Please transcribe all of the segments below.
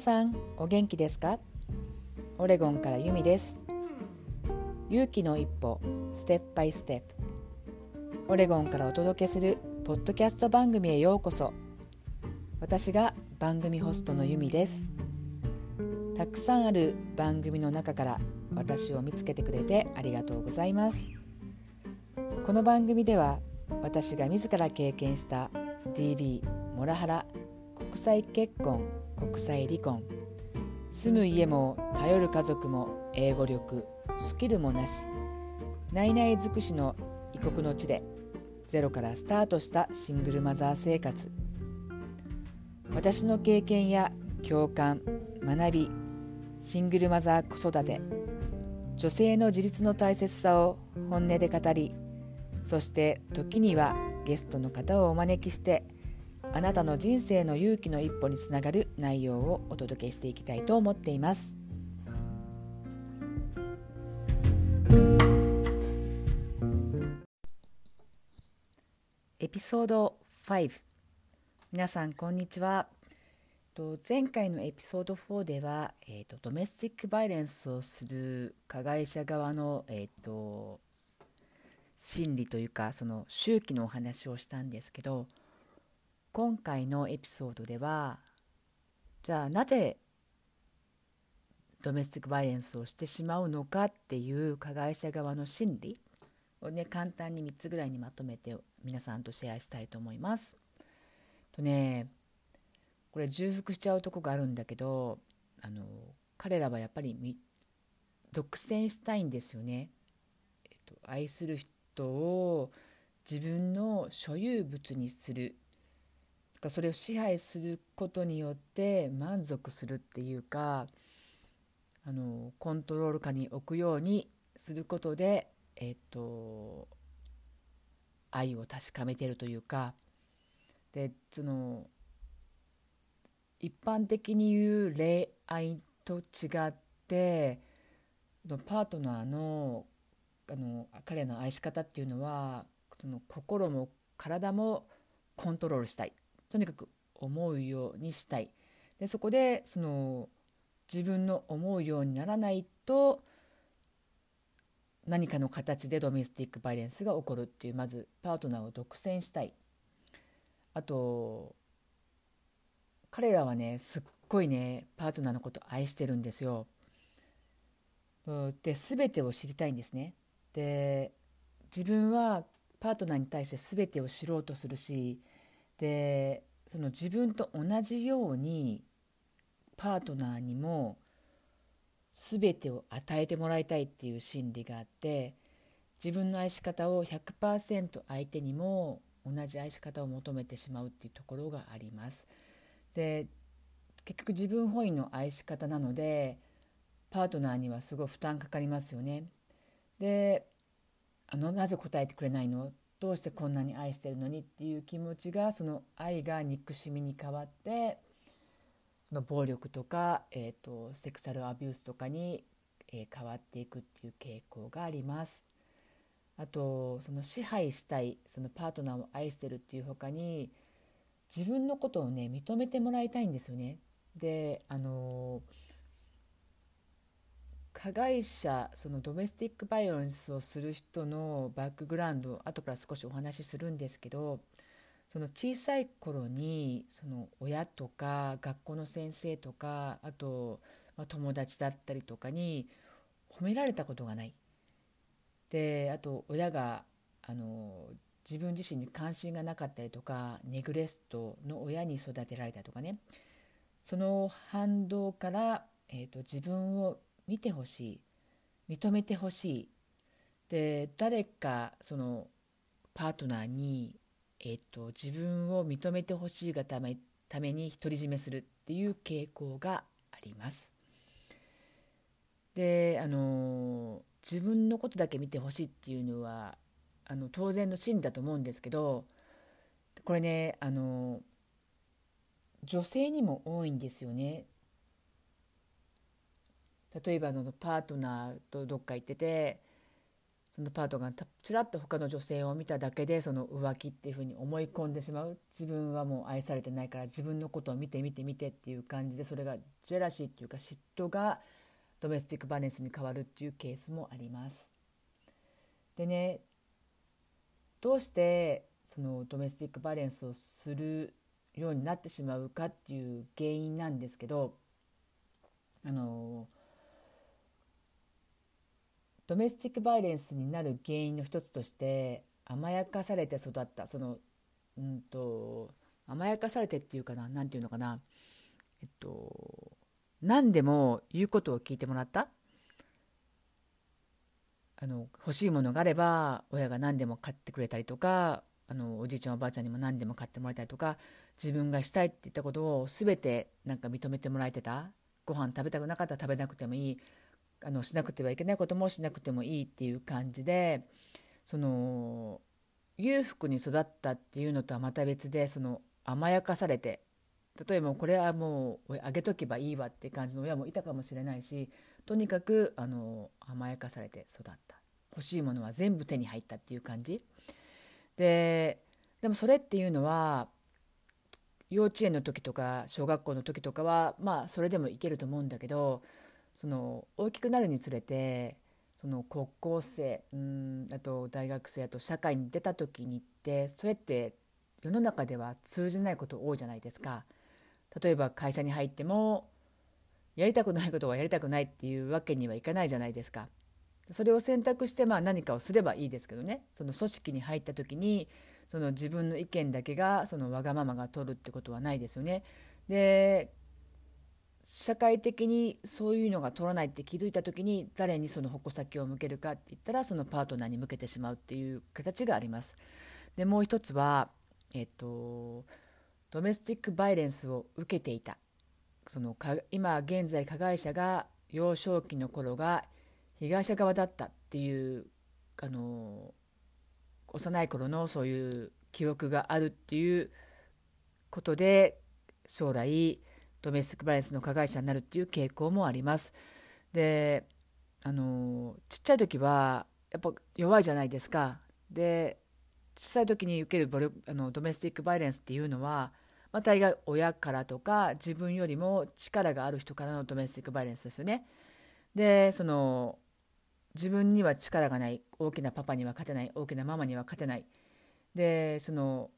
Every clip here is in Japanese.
さんお元気ですか？オレゴンからユミです。勇気の一歩ステップバイステップオレゴンからお届けするポッドキャスト番組へようこそ。私が番組ホストのユミです。たくさんある番組の中から私を見つけてくれてありがとうございます。この番組では私が自ら経験した DV モラハラ国際結婚国際離婚。住む家も頼る家族も英語力スキルもなし。内々尽くしの異国の地でゼロからスタートしたシングルマザー生活。私の経験や共感学びシングルマザー子育て。女性の自立の大切さを本音で語りそして時にはゲストの方をお招きしてあなたの人生の勇気の一歩につながる内容をお届けしていきたいと思っています。エピソード5皆さんこんにちは。前回のエピソード4では、えーと、ドメスティックバイレンスをする加害者側の、えーと心理というかその周期のお話をしたんですけど今回のエピソードではじゃあなぜドメスティックバイレンスをしてしまうのかっていう加害者側の心理をね簡単に3つぐらいにまとめて皆さんとシェアしたいと思います。とねこれ重複しちゃうとこがあるんだけどあの彼らはやっぱり独占したいんですよね。えっと、愛する人を自分の所有物にするそれを支配することによって満足するっていうかあのコントロール下に置くようにすることで、えっと、愛を確かめてるというか。でその一般的に言う恋愛と違ってパートナーのあの彼の愛し方っていうのはその心も体もコントロールしたい。とにかく思うようにしたいでそこでその自分の思うようにならないと何かの形でドメスティックバイレンスが起こるっていうまずパートナーを独占したいあと彼らはねすっごいねパートナーのこと愛してるんですよ。で全てを知りたいんですね。で自分はパートナーに対して全てを知ろうとするしでその自分と同じようにパートナーにも全てを与えてもらいたいっていう心理があって自分の愛し方を100%相手にも同じ愛し方を求めてしまうっていうところがあります。で結局自分本位の愛し方なのでパートナーにはすごい負担かかりますよね。であのなぜ答えてくれないの？どうしてこんなに愛してるのにっていう気持ちがその愛が憎しみに変わってその暴力とか、えーと、セクシャルアビュースとかに、えー、変わっていくっていう傾向があります。あとその支配したいそのパートナーを愛してるっていう他に自分のことをね認めてもらいたいんですよね。であのー加害者そのドメスティックバイオレンスをする人のバックグラウンド後から少しお話しするんですけどその小さい頃にその親とか学校の先生とかあと、ま、友達だったりとかに褒められたことがない。であと親があの自分自身に関心がなかったりとかネグレストの親に育てられたとかねその反動から、えーと自分を見てほしい認めてほしいで誰かそのパートナーに、えーと、自分を認めてほしいがためために独り占めするっていう傾向があります。であの自分のことだけ見てほしいっていうのはあの当然の真理だと思うんですけどこれねあの女性にも多いんですよね例えばそのパートナーとどっか行っててそのパートがちらっと他の女性を見ただけでその浮気っていうふうに思い込んでしまう自分はもう愛されてないから自分のことを見て見て見てっていう感じでそれがジェラシーっていうか嫉妬がドメスティックバレンスに変わるっていうケースもあります。でねどうしてそのドメスティックバレンスをするようになってしまうかっていう原因なんですけどあのドメスティックバイレンスになる原因の一つとして甘やかされて育った。そのうんと甘やかされてっていうかな何て言うのかな。えっと何でも言うことを聞いてもらった。あの欲しいものがあれば親が何でも買ってくれたりとかあのおじいちゃんおばあちゃんにも何でも買ってもらえたりとか自分がしたいって言ったことを全てなんか認めてもらえてた。ご飯食べたくなかったら食べなくてもいい。あのしなくてはいけないこともしなくてもいいっていう感じでその裕福に育ったっていうのとはまた別でその甘やかされて例えばこれはもうあげとけばいいわって感じの親もいたかもしれないしとにかくあの甘やかされて育った。欲しいものは全部手に入ったっていう感じ。ででもそれっていうのは幼稚園の時とか小学校の時とかはまあそれでもいけると思うんだけどその大きくなるにつれてその高校生うんあと大学生あと社会に出た時にってそれって世の中では通じないこと多いじゃないですか。例えば会社に入ってもやりたくないことはやりたくないっていうわけにはいかないじゃないですか。それを選択してまあ何かをすればいいですけどねその組織に入った時にその自分の意見だけがそのわがままが取るってことはないですよね。で社会的にそういうのが取らないって気づいた時に誰にその矛先を向けるかって言ったらそのパートナーに向けてしまうっていう形があります。でもう一つは、えっと、ドメスティックバイレンスを受けていたそのか今現在加害者が幼少期の頃が被害者側だったっていうあの幼い頃のそういう記憶があるっていうことで将来ドメスティックバイレンスの加害者になるっていう傾向もあります。であのちっちゃい時はやっぱ弱いじゃないですか。で小さい時に受けるボルあのドメスティックバイレンスっていうのは、まあ、大概親からとか自分よりも力がある人からのドメスティックバイレンスですよね。でその自分には力がない大きなパパには勝てない大きなママには勝てないでその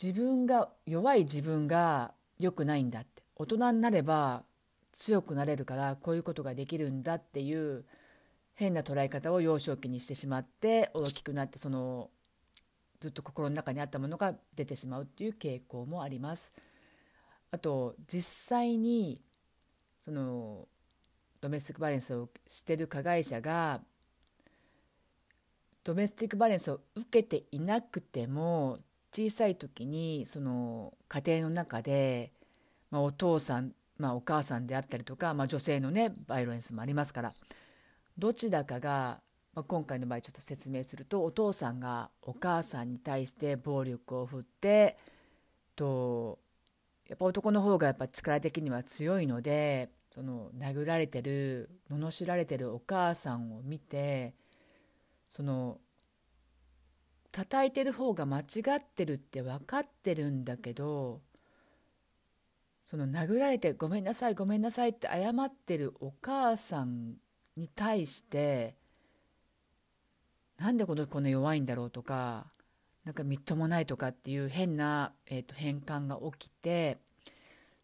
自分が弱い自分が良くないんだって大人になれば強くなれるからこういうことができるんだっていう変な捉え方を幼少期にしてしまって大きくなってそのずっと心の中にあったものが出てしまうっていう傾向もあります。あと実際にそのドメスティックバレンスをしてる加害者がドメスティックバレンスを受けていなくても小さい時にその家庭の中で、まあ、お父さん、まあ、お母さんであったりとか、まあ、女性のねバイオレンスもありますからどちらかが、まあ、今回の場合ちょっと説明するとお父さんがお母さんに対して暴力を振ってとやっぱ男の方がやっぱ力的には強いのでその殴られてる罵られてるお母さんを見てその叩いてる方が間違ってるって分かってるんだけどその殴られて「ごめんなさいごめんなさい」って謝ってるお母さんに対してなんでこの子の弱いんだろうとかなんかみっともないとかっていう変な、えー、と変換が起きて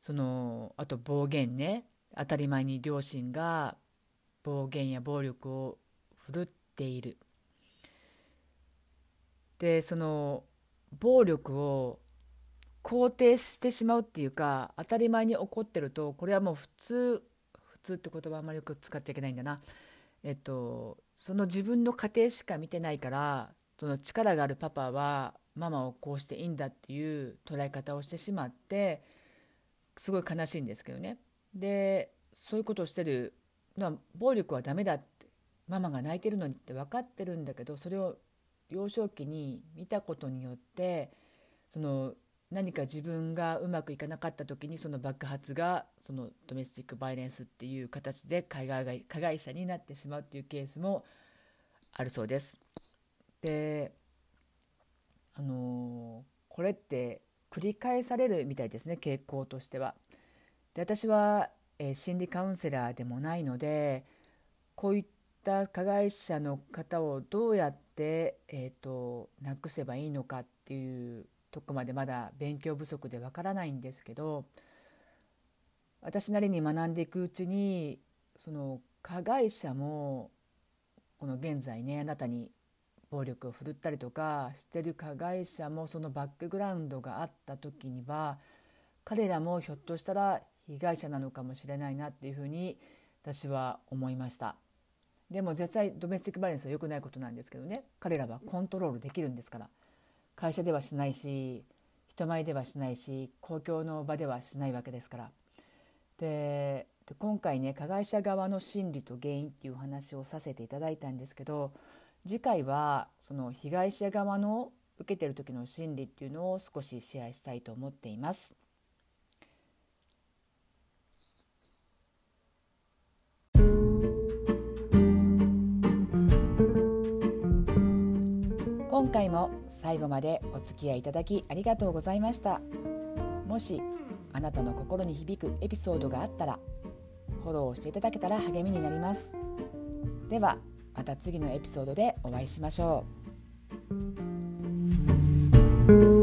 そのあと暴言ね当たり前に両親が暴言や暴力を振るっている。でその暴力を肯定してしまうっていうか当たり前に起こってるとこれはもう普通普通って言葉あんまりよく使っちゃいけないんだな。えっとその自分の家庭しか見てないからその力があるパパはママをこうしていいんだっていう捉え方をしてしまってすごい悲しいんですけどね。でそういうことをしてるのは暴力はダメだってママが泣いてるのにって分かってるんだけどそれを幼少期に見たことによってその何か自分がうまくいかなかった時にその爆発がそのドメスティックバイレンスっていう形で加害加害者になってしまうっていうケースもあるそうです。であのこれって繰り返されるみたいですね傾向としては。で私は、えー、心理カウンセラーでもないのでこういった加害者の方をどうやって、えーと、なくせばいいのかっていうとこまでまだ勉強不足でわからないんですけど私なりに学んでいくうちにその加害者もこの現在ねあなたに暴力を振るったりとかしてる加害者もそのバックグラウンドがあった時には彼らもひょっとしたら被害者なのかもしれないなっていうふうに私は思いました。でも絶対ドメスティックバレンスは良くないことなんですけどね。彼らはコントロールできるんですから。会社ではしないし人前ではしないし公共の場ではしないわけですから。で今回ね加害者側の心理と原因っていうお話をさせていただいたんですけど次回はその被害者側の受けてる時の心理っていうのを少しシェアしたいと思っています。今回も最後までお付き合いいただきありがとうございましたもしあなたの心に響くエピソードがあったらフォローしていただけたら励みになりますではまた次のエピソードでお会いしましょう。